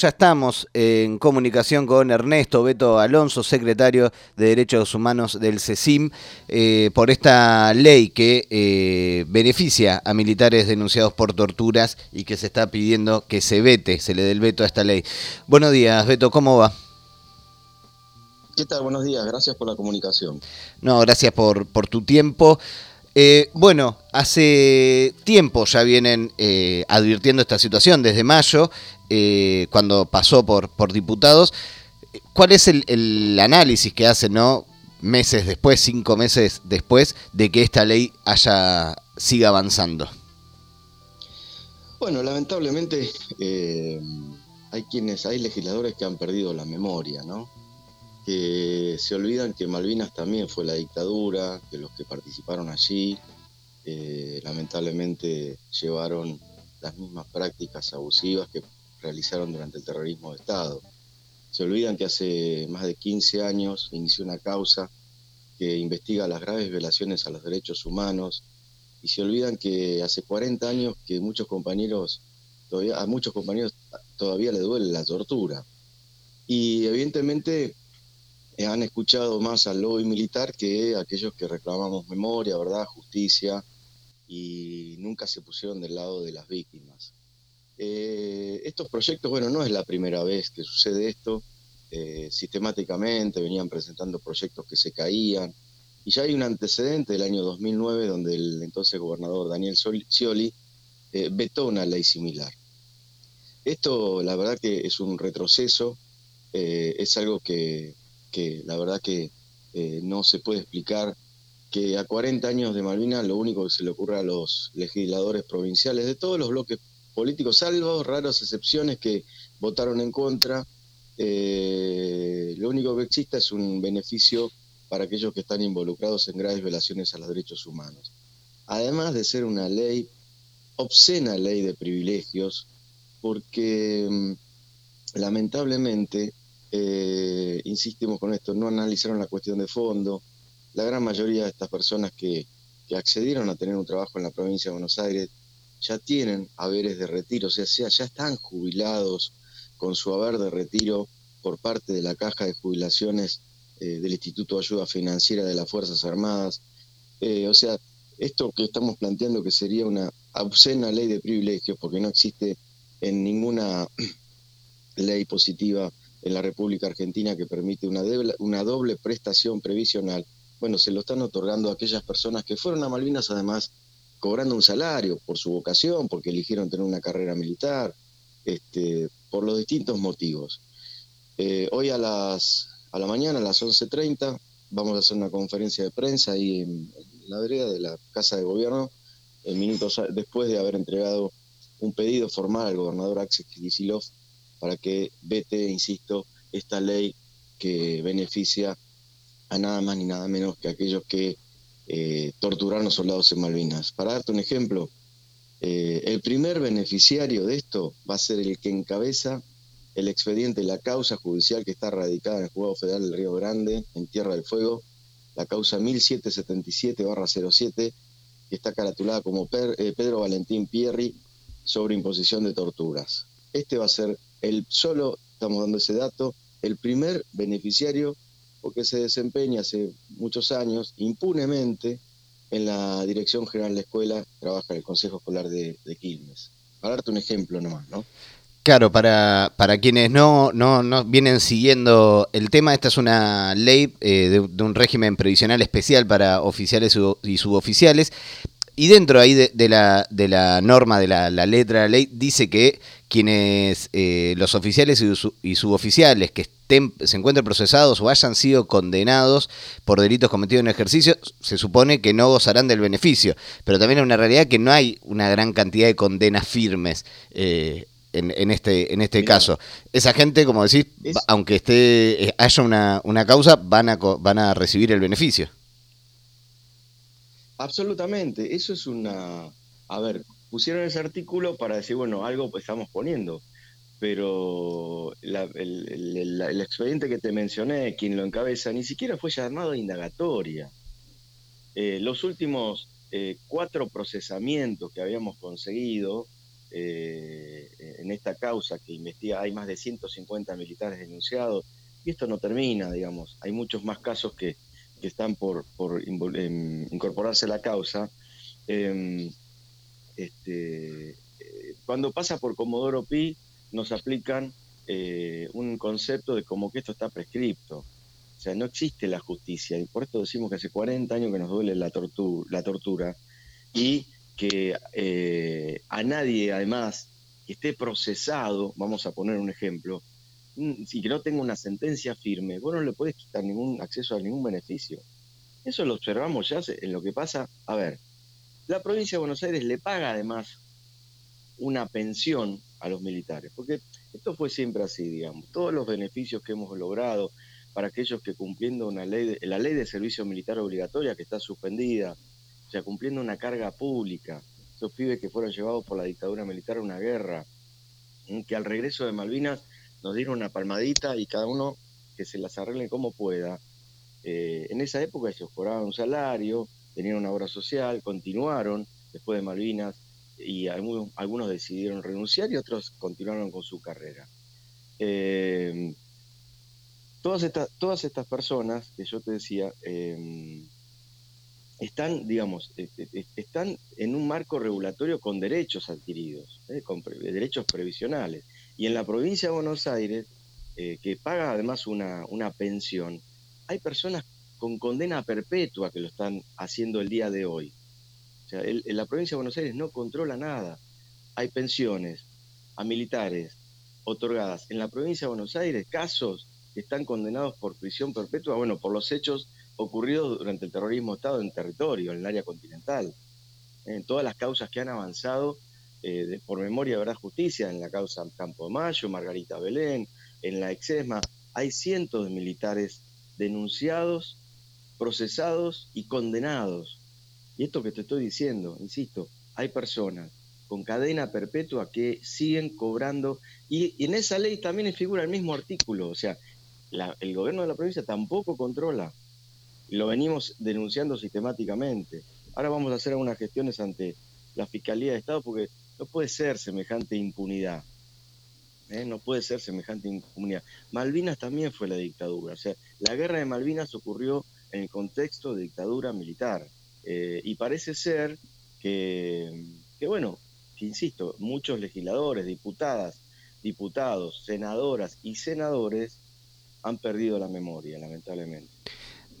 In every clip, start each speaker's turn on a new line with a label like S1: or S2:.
S1: Ya estamos en comunicación con Ernesto Beto Alonso, secretario de Derechos Humanos del CECIM, eh, por esta ley que eh, beneficia a militares denunciados por torturas y que se está pidiendo que se vete, se le dé el veto a esta ley. Buenos días, Beto, ¿cómo va?
S2: ¿Qué tal? Buenos días, gracias por la comunicación.
S1: No, gracias por, por tu tiempo. Eh, bueno, hace tiempo ya vienen eh, advirtiendo esta situación, desde mayo, eh, cuando pasó por, por diputados. ¿Cuál es el, análisis que hacen, no? meses después, cinco meses después, de que esta ley haya siga avanzando?
S2: Bueno, lamentablemente hay quienes, hay legisladores que han perdido la memoria, ¿no? Se olvidan que Malvinas también fue la dictadura, que los que participaron allí eh, lamentablemente llevaron las mismas prácticas abusivas que realizaron durante el terrorismo de Estado. Se olvidan que hace más de 15 años inició una causa que investiga las graves violaciones a los derechos humanos y se olvidan que hace 40 años que muchos compañeros, todavía, a muchos compañeros todavía le duele la tortura. Y evidentemente han escuchado más al lobby militar que aquellos que reclamamos memoria, verdad, justicia y nunca se pusieron del lado de las víctimas. Eh, estos proyectos, bueno, no es la primera vez que sucede esto, eh, sistemáticamente venían presentando proyectos que se caían, y ya hay un antecedente del año 2009 donde el entonces gobernador Daniel Scioli vetó una ley similar. Esto, la verdad que es un retroceso, es algo que que la verdad que eh, no se puede explicar que a 40 años de Malvinas lo único que se le ocurre a los legisladores provinciales de todos los bloques políticos, salvo raras excepciones que votaron en contra, eh, lo único que existe es un beneficio para aquellos que están involucrados en graves violaciones a los derechos humanos. Además de ser una ley, obscena ley de privilegios, porque mm, lamentablemente eh, insistimos con esto, no analizaron la cuestión de fondo. La gran mayoría de estas personas que, accedieron a tener un trabajo en la provincia de Buenos Aires ya tienen haberes de retiro, o sea, ya están jubilados con su haber de retiro por parte de la caja de jubilaciones eh, del Instituto de Ayuda Financiera de las Fuerzas Armadas. Eh, o sea, esto que estamos planteando que sería una obscena ley de privilegios, porque no existe en ninguna ley positiva en la República Argentina que permite una, una doble prestación previsional, bueno, se lo están otorgando a aquellas personas que fueron a Malvinas además cobrando un salario por su vocación, porque eligieron tener una carrera militar, este, por los distintos motivos. Eh, hoy a, las, a la mañana, a las 11.30, vamos a hacer una conferencia de prensa ahí en, la vereda de la Casa de Gobierno, minutos después de haber entregado un pedido formal al gobernador Axel Kicillof para que vete, insisto, esta ley que beneficia a nada más ni nada menos que aquellos que eh, torturaron soldados en Malvinas. Para darte un ejemplo, eh, el primer beneficiario de esto va a ser el que encabeza el expediente, la causa judicial que está radicada en el Juzgado Federal del Río Grande, en Tierra del Fuego, la causa 1777-07, que está caratulada como eh, Pedro Valentín Pierri sobre imposición de torturas. Este va a ser el solo, estamos dando ese dato, el primer beneficiario porque se desempeña hace muchos años impunemente en la Dirección General de la Escuela, trabaja en el Consejo Escolar de, Quilmes. Para darte un ejemplo nomás, ¿no?
S1: Claro, para, para quienes no, no, no vienen siguiendo el tema, esta es una ley eh, de, un régimen previsional especial para oficiales y suboficiales. Y dentro ahí de, la, de la norma, de la, la letra de la ley, dice que quienes eh, los oficiales y, suboficiales que estén, se encuentren procesados o hayan sido condenados por delitos cometidos en ejercicio, se supone que no gozarán del beneficio. Pero también es una realidad que no hay una gran cantidad de condenas firmes eh, en, este, en este caso. Esa gente, como decís, aunque esté eh, haya una, una causa, van a, van a recibir el beneficio.
S2: Absolutamente, eso es una... A ver, pusieron ese artículo para decir, bueno, algo pues estamos poniendo, pero el, expediente que te mencioné, quien lo encabeza, ni siquiera fue llamado indagatoria. Eh, los últimos eh, cuatro procesamientos que habíamos conseguido eh, en esta causa que investiga, hay más de 150 militares denunciados, y esto no termina, digamos, hay muchos más casos que, están por, em, incorporarse a la causa. Este, eh, cuando pasa por Comodoro Pi, nos aplican eh, un concepto de como que esto está prescripto. O sea, no existe la justicia, y por esto decimos que hace 40 años que nos duele la, tortura, y que eh, a nadie, además, que esté procesado, vamos a poner un ejemplo, mm, si que no tenga una sentencia firme, vos no le podés quitar ningún acceso a ningún beneficio. Eso lo observamos ya en lo que pasa. A ver, la provincia de Buenos Aires le paga además una pensión a los militares, porque esto fue siempre así, digamos. Todos los beneficios que hemos logrado para aquellos que cumpliendo una ley, la ley de servicio militar obligatoria que está suspendida, o sea, cumpliendo una carga pública, esos pibes que fueron llevados por la dictadura militar a una guerra, que al regreso de Malvinas nos dieron una palmadita y cada uno que se las arregle como pueda. Eh, en esa época ellos cobraban un salario, tenían una obra social, continuaron después de Malvinas y algunos, algunos decidieron renunciar y otros continuaron con su carrera. Eh, todas, estas, todas estas personas que yo te decía, eh, están, digamos, e, e, e, están en un marco regulatorio con derechos adquiridos, ¿eh? con derechos previsionales. Y en la provincia de Buenos Aires, eh, que paga además una, una, pensión, hay personas con condena perpetua que lo están haciendo el día de hoy. O sea, en la provincia de Buenos Aires no controla nada. Hay pensiones a militares otorgadas en la provincia de Buenos Aires, casos que están condenados por prisión perpetua, bueno, por los hechos ocurrido durante el terrorismo Estado en territorio, en el área continental. En todas las causas que han avanzado eh, por memoria, verdad, justicia, en la causa Campo de Mayo, Margarita Belén, en la Exesma, hay cientos de militares denunciados, procesados y condenados. Y esto que te estoy diciendo, insisto, hay personas con cadena perpetua que siguen cobrando, y, en esa ley también figura el mismo artículo, o sea, el gobierno de la provincia tampoco controla lo venimos denunciando sistemáticamente. Ahora vamos a hacer algunas gestiones ante la Fiscalía de Estado porque no puede ser semejante impunidad. ¿eh? No puede ser semejante impunidad. Malvinas también fue la dictadura. O sea, la guerra de Malvinas ocurrió en el contexto de dictadura militar. Eh, y parece ser que, que, bueno, que insisto, muchos legisladores, diputadas, diputados, senadoras y senadores han perdido la memoria, lamentablemente.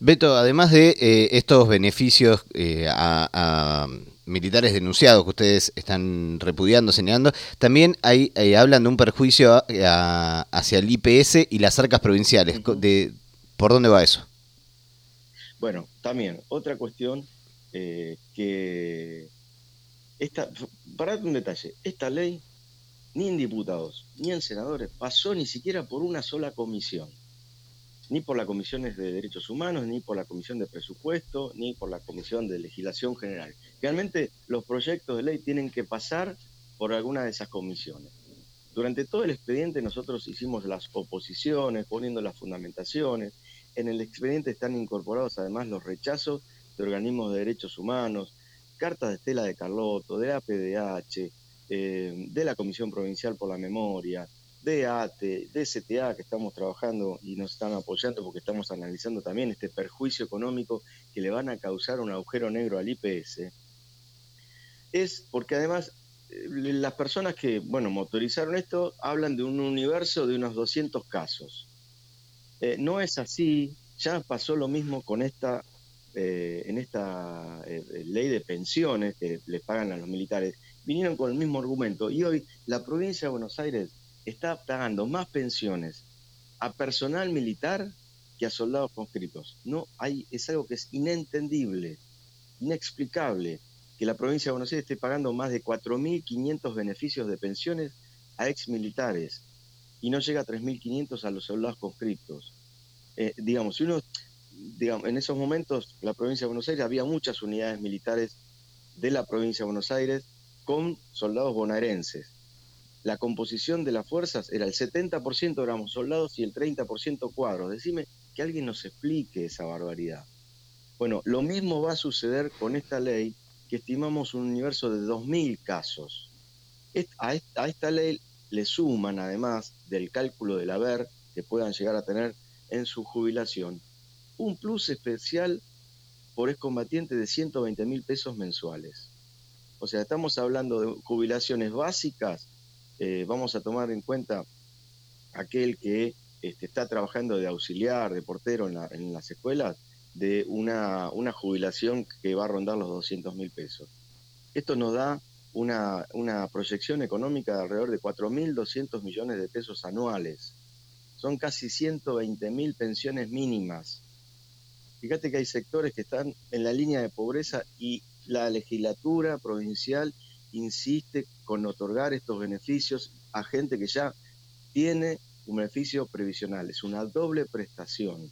S1: Beto, además de eh, estos beneficios eh, a, militares denunciados que ustedes están repudiando, señalando, también hay, eh, hablan de un perjuicio hacia el IPS y las arcas provinciales. de, ¿Por dónde va eso?
S2: Bueno, también otra cuestión que... Esta, para un detalle, esta ley ni en diputados ni en senadores pasó ni siquiera por una sola comisión ni por las comisiones de derechos humanos, ni por la comisión de presupuesto, ni por la comisión de legislación general. Realmente los proyectos de ley tienen que pasar por alguna de esas comisiones. Durante todo el expediente nosotros hicimos las oposiciones, poniendo las fundamentaciones. En el expediente están incorporados además los rechazos de organismos de derechos humanos, cartas de Estela de Carlotto, de APDH, eh, de la Comisión Provincial por la Memoria, de ATE, de STA, que estamos trabajando y nos están apoyando porque estamos analizando también este perjuicio económico que le van a causar un agujero negro al IPS, es porque además eh, las personas que, bueno, motorizaron esto hablan de un universo de unos 200 casos. Eh, no es así, ya pasó lo mismo con esta, eh, en esta ley de pensiones que le pagan a los militares, vinieron con el mismo argumento. Y hoy la provincia de Buenos Aires está pagando más pensiones a personal militar que a soldados conscritos. No hay, es algo que es inentendible, inexplicable, que la provincia de Buenos Aires esté pagando más de 4.500 beneficios de pensiones a ex militares y no llega a 3.500 a los soldados conscriptos. Eh, digamos, si uno, digamos, en esos momentos la provincia de Buenos Aires había muchas unidades militares de la provincia de Buenos Aires con soldados bonaerenses la composición de las fuerzas era el 70% éramos soldados y el 30% cuadros. Decime que alguien nos explique esa barbaridad. Bueno, lo mismo va a suceder con esta ley que estimamos un universo de 2.000 casos. a esta ley le suman, además del cálculo del haber que puedan llegar a tener en su jubilación, un plus especial por excombatiente de 120 mil pesos mensuales. O sea, estamos hablando de jubilaciones básicas, eh, vamos a tomar en cuenta aquel que este, está trabajando de auxiliar, de portero en, las escuelas, de una, una, jubilación que va a rondar los 200 mil pesos. Esto nos da una, proyección económica de alrededor de 4.200 millones de pesos anuales. Son casi 120 mil pensiones mínimas. Fíjate que hay sectores que están en la línea de pobreza y la legislatura provincial insiste con otorgar estos beneficios a gente que ya tiene un beneficio previsional, es una doble prestación.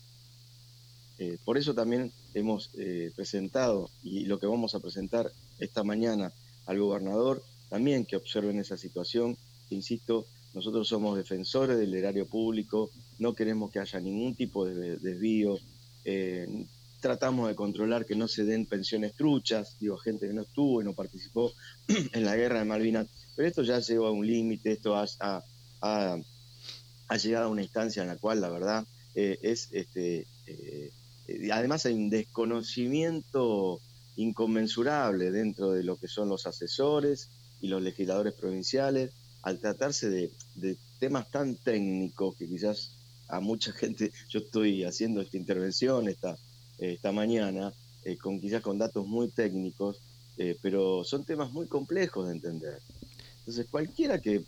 S2: Eh, por eso también hemos eh, presentado, y lo que vamos a presentar esta mañana al gobernador, también que observen esa situación, insisto, nosotros somos defensores del erario público, no queremos que haya ningún tipo de desvío, eh, tratamos de controlar que no se den pensiones truchas, digo, gente que no estuvo y no participó en la guerra de Malvinas, pero esto ya llegó a un límite, esto ha, llegado a una instancia en la cual la verdad eh, es, este, eh, además hay un desconocimiento inconmensurable dentro de lo que son los asesores y los legisladores provinciales, al tratarse de, temas tan técnicos que quizás a mucha gente, yo estoy haciendo esta intervención, esta, esta mañana, eh, con quizás con datos muy técnicos, eh, pero son temas muy complejos de entender. Entonces, cualquiera que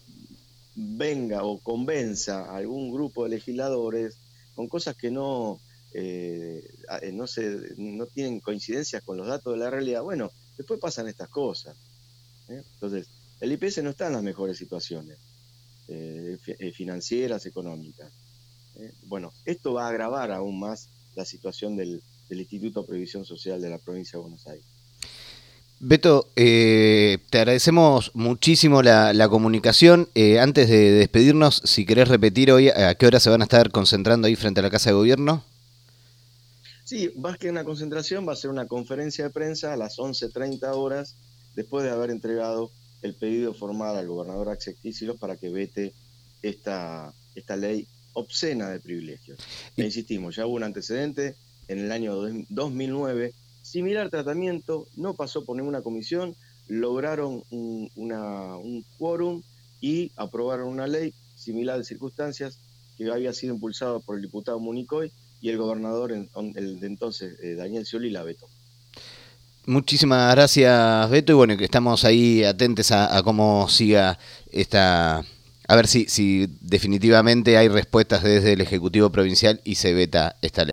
S2: venga o convenza a algún grupo de legisladores con cosas que no, eh, no, se, no tienen coincidencias con los datos de la realidad, bueno, después pasan estas cosas. Entonces, el IPS no está en las mejores situaciones financieras, económicas. bueno, esto va a agravar aún más la situación del, Instituto de Previsión Social de la provincia de Buenos Aires.
S1: Beto, eh, te agradecemos muchísimo la, comunicación. Eh, antes de despedirnos, si querés repetir hoy a qué hora se van a estar concentrando ahí frente a la Casa de Gobierno.
S2: Sí, más que una concentración, va a ser una conferencia de prensa a las 11.30 horas, después de haber entregado el pedido formal al gobernador Axel Kicillof para que vete esta, esta ley obscena de privilegios. E insistimos, ya hubo un antecedente, en el año 2009. Similar tratamiento, no pasó por ninguna comisión, lograron un, quórum y aprobaron una ley similar de circunstancias que había sido impulsado por el diputado Municoy y el gobernador el de entonces, eh, Daniel Scioli, la vetó.
S1: Muchísimas gracias, Beto, y bueno, que estamos ahí atentos a, cómo siga esta a ver si, si definitivamente hay respuestas desde el Ejecutivo Provincial y se veta esta ley.